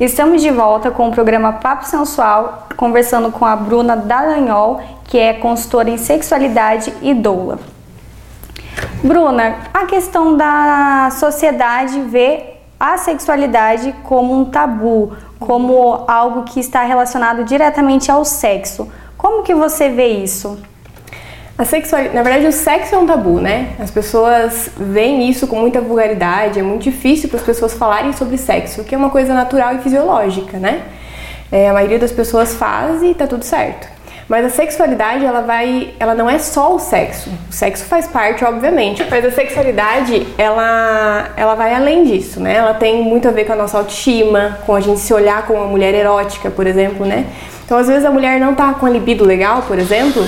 Estamos de volta com o programa Papo Sensual, conversando com a Bruna Dallagnol, que é consultora em sexualidade e doula. Bruna, a questão da sociedade ver a sexualidade como um tabu, como algo que está relacionado diretamente ao sexo. Como que você vê isso? A sexualidade, na verdade, o sexo é um tabu, né? As pessoas veem isso com muita vulgaridade, é muito difícil para as pessoas falarem sobre sexo, que é uma coisa natural e fisiológica, né? É, a maioria das pessoas faz e tá tudo certo. Mas a sexualidade, ela vai, ela não é só o sexo. O sexo faz parte, obviamente, mas a sexualidade, ela, ela vai além disso, né? Ela tem muito a ver com a nossa autoestima, com a gente se olhar como uma mulher erótica, por exemplo, né? Então, às vezes a mulher não tá com a libido legal, por exemplo,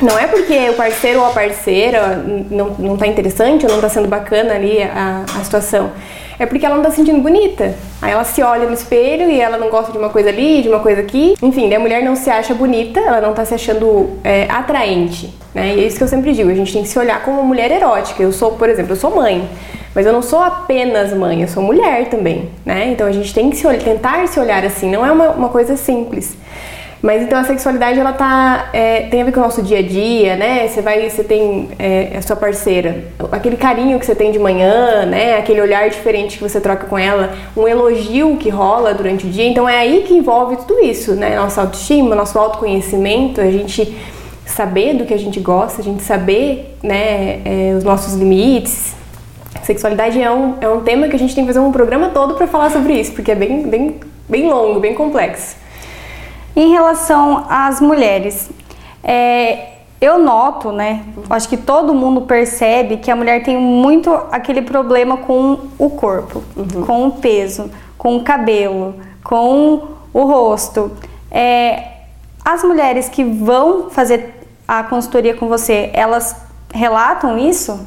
não é porque o parceiro ou a parceira não, não tá interessante ou não tá sendo bacana ali a, a situação. É porque ela não tá se sentindo bonita. Aí ela se olha no espelho e ela não gosta de uma coisa ali, de uma coisa aqui. Enfim, a mulher não se acha bonita, ela não tá se achando é, atraente. Né? E é isso que eu sempre digo, a gente tem que se olhar como uma mulher erótica. Eu sou, por exemplo, eu sou mãe. Mas eu não sou apenas mãe, eu sou mulher também, né? Então a gente tem que se olhar, tentar se olhar assim, não é uma, uma coisa simples. Mas então a sexualidade ela tá é, tem a ver com o nosso dia a dia, né? Você vai, você tem é, a sua parceira, aquele carinho que você tem de manhã, né? Aquele olhar diferente que você troca com ela, um elogio que rola durante o dia. Então é aí que envolve tudo isso, né? Nossa autoestima, nosso autoconhecimento, a gente saber do que a gente gosta, a gente saber, né? É, os nossos limites. Sexualidade é um, é um tema que a gente tem que fazer um programa todo para falar sobre isso, porque é bem, bem, bem longo, bem complexo. Em relação às mulheres, é, eu noto, né? Acho que todo mundo percebe que a mulher tem muito aquele problema com o corpo, uhum. com o peso, com o cabelo, com o rosto. É, as mulheres que vão fazer a consultoria com você, elas relatam isso?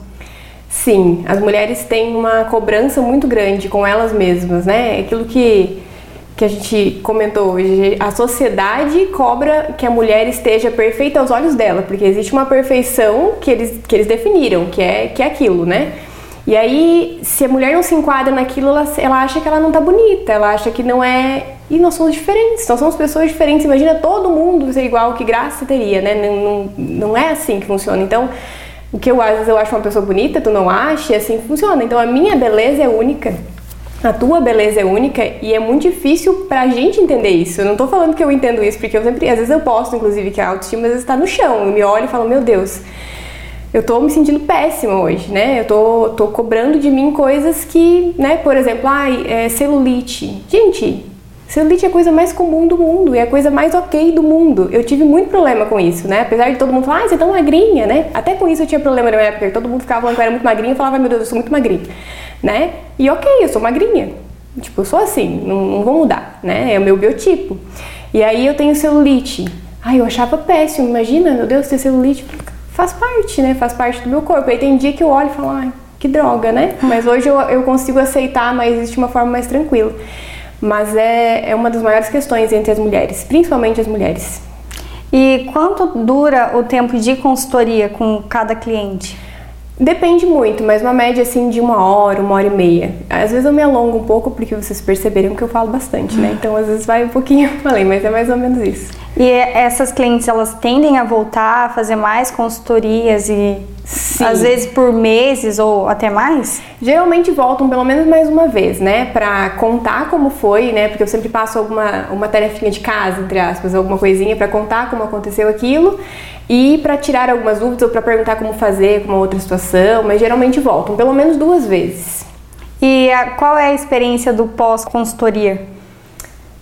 Sim, as mulheres têm uma cobrança muito grande com elas mesmas, né? Aquilo que que a gente comentou hoje, a sociedade cobra que a mulher esteja perfeita aos olhos dela, porque existe uma perfeição que eles, que eles definiram, que é, que é aquilo, né? E aí, se a mulher não se enquadra naquilo, ela, ela acha que ela não tá bonita, ela acha que não é. E nós somos diferentes, nós somos pessoas diferentes. Imagina todo mundo ser igual, que graça teria, né? Não, não, não é assim que funciona. Então, o que eu às vezes eu acho uma pessoa bonita, tu não acha, e assim funciona. Então, a minha beleza é única a tua beleza é única e é muito difícil pra gente entender isso. Eu não tô falando que eu entendo isso, porque eu sempre, às vezes eu posto, inclusive, que a autoestima às vezes tá no chão. Eu me olho e falo, meu Deus, eu tô me sentindo péssima hoje, né? Eu tô, tô cobrando de mim coisas que, né, por exemplo, ai, é, celulite. Gente, celulite é a coisa mais comum do mundo e é a coisa mais ok do mundo. Eu tive muito problema com isso, né? Apesar de todo mundo falar, ah, você é tão magrinha, né? Até com isso eu tinha problema na minha época, todo mundo ficava falando que eu era muito magrinha e falava, meu Deus, eu sou muito magrinha né? E ok, eu sou magrinha. Tipo, eu sou assim, não, não vou mudar, né? É o meu biotipo. E aí eu tenho celulite. Ai, eu achava péssimo, imagina, meu Deus, ter celulite faz parte, né? Faz parte do meu corpo. Aí tem dia que eu olho e falo, ai, que droga, né? Mas hoje eu, eu consigo aceitar, mas existe uma forma mais tranquila. Mas é, é uma das maiores questões entre as mulheres, principalmente as mulheres. E quanto dura o tempo de consultoria com cada cliente? Depende muito, mas uma média assim de uma hora, uma hora e meia. Às vezes eu me alongo um pouco porque vocês perceberam que eu falo bastante, né? Então às vezes vai um pouquinho além, mas é mais ou menos isso. E essas clientes elas tendem a voltar a fazer mais consultorias e Sim. às vezes por meses ou até mais? Geralmente voltam pelo menos mais uma vez, né, para contar como foi, né? Porque eu sempre passo alguma uma tarefinha de casa, entre aspas, alguma coisinha para contar como aconteceu aquilo e para tirar algumas dúvidas ou para perguntar como fazer com uma outra situação, mas geralmente voltam pelo menos duas vezes. E a, qual é a experiência do pós-consultoria?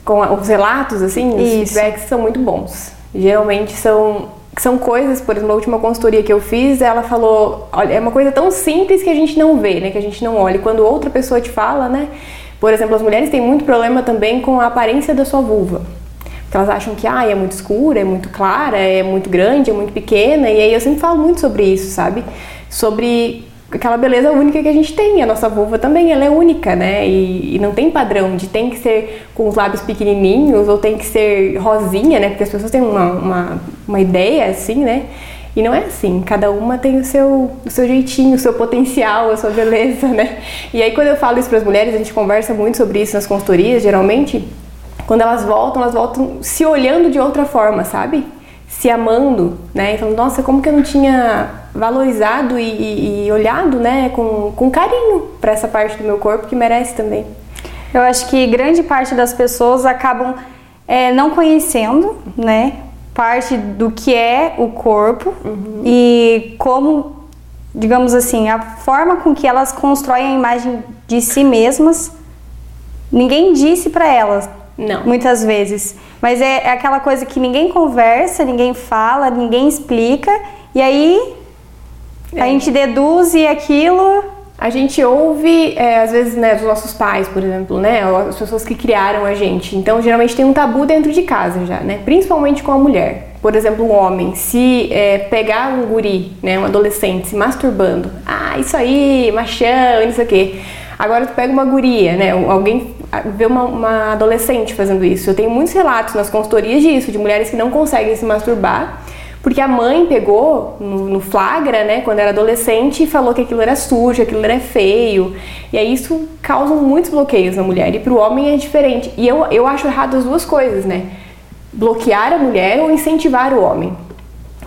Com os relatos, assim, os Isso. feedbacks são muito bons. Geralmente são, são coisas, por exemplo, a última consultoria que eu fiz, ela falou, olha, é uma coisa tão simples que a gente não vê, né, que a gente não olha. Quando outra pessoa te fala, né, por exemplo, as mulheres têm muito problema também com a aparência da sua vulva. Porque elas acham que ah, é muito escura, é muito clara, é muito grande, é muito pequena. E aí eu sempre falo muito sobre isso, sabe? Sobre aquela beleza única que a gente tem. A nossa vulva também, ela é única, né? E, e, não tem padrão de tem que ser com os lábios pequenininhos ou tem que ser rosinha, né? Porque as pessoas têm uma, uma, uma ideia assim, né? E não é assim, cada uma tem o seu, o seu jeitinho, o seu potencial, a sua beleza, né? E aí quando eu falo isso para as mulheres, a gente conversa muito sobre isso nas consultorias, geralmente, quando elas voltam, elas voltam se olhando de outra forma, sabe? Se amando, né? Então, nossa, como que eu não tinha valorizado e, e, e olhado, né, com, com carinho para essa parte do meu corpo que merece também. Eu acho que grande parte das pessoas acabam é, não conhecendo, né, parte do que é o corpo uhum. e como, digamos assim, a forma com que elas constroem a imagem de si mesmas. Ninguém disse para elas, não. muitas vezes, mas é, é aquela coisa que ninguém conversa, ninguém fala, ninguém explica e aí é. a gente deduz e aquilo a gente ouve, é, às vezes, né, dos nossos pais, por exemplo, né, as pessoas que criaram a gente. Então, geralmente tem um tabu dentro de casa já, né, principalmente com a mulher. Por exemplo, um homem, se é, pegar um guri, né, um adolescente se masturbando, ah, isso aí, machão, não sei o quê. Agora tu pega uma guria, né, alguém vê uma, uma adolescente fazendo isso. Eu tenho muitos relatos nas consultorias disso, de mulheres que não conseguem se masturbar porque a mãe pegou no, flagra, né, quando era adolescente, e falou que aquilo era sujo, aquilo era feio. E aí isso causa muitos bloqueios na mulher. E para o homem é diferente. E eu, eu acho errado as duas coisas, né? Bloquear a mulher ou incentivar o homem.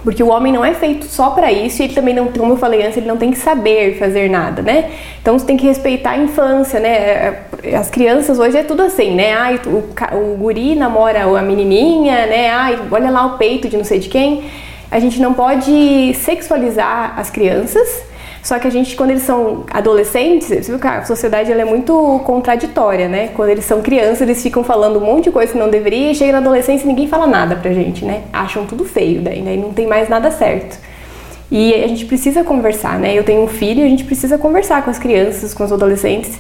Porque o homem não é feito só para isso e ele também não, como eu falei antes, ele não tem que saber fazer nada, né? Então você tem que respeitar a infância, né? As crianças hoje é tudo assim, né? Ai, o, o guri namora a menininha, né? Ai, olha lá o peito de não sei de quem a gente não pode sexualizar as crianças, só que a gente, quando eles são adolescentes, você viu que a sociedade ela é muito contraditória, né? Quando eles são crianças, eles ficam falando um monte de coisa que não deveria, e chega na adolescência e ninguém fala nada pra gente, né? Acham tudo feio, daí, daí não tem mais nada certo. E a gente precisa conversar, né? Eu tenho um filho e a gente precisa conversar com as crianças, com os adolescentes.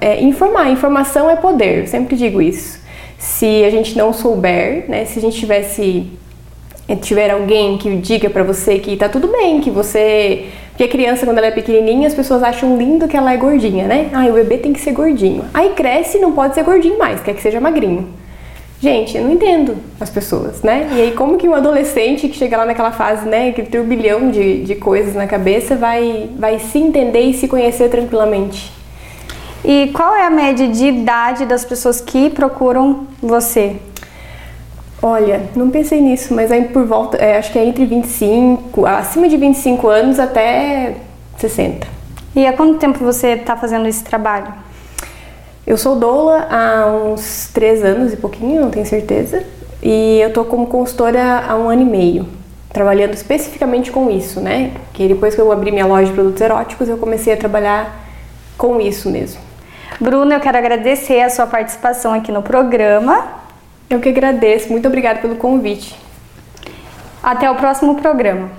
É, informar, informação é poder, eu sempre digo isso. Se a gente não souber, né? Se a gente tivesse tiver alguém que diga para você que tá tudo bem, que você. Porque criança, quando ela é pequenininha, as pessoas acham lindo que ela é gordinha, né? Ah, o bebê tem que ser gordinho. Aí cresce e não pode ser gordinho mais, quer que seja magrinho. Gente, eu não entendo as pessoas, né? E aí, como que um adolescente que chega lá naquela fase, né, aquele turbilhão de, de coisas na cabeça, vai, vai se entender e se conhecer tranquilamente? E qual é a média de idade das pessoas que procuram você? Olha, não pensei nisso, mas aí por volta, é, acho que é entre 25, acima de 25 anos até 60. E há quanto tempo você está fazendo esse trabalho? Eu sou doula há uns 3 anos e pouquinho, não tenho certeza. E eu tô como consultora há um ano e meio, trabalhando especificamente com isso, né? Que depois que eu abri minha loja de produtos eróticos, eu comecei a trabalhar com isso mesmo. Bruna, eu quero agradecer a sua participação aqui no programa. Eu que agradeço. Muito obrigada pelo convite. Até o próximo programa.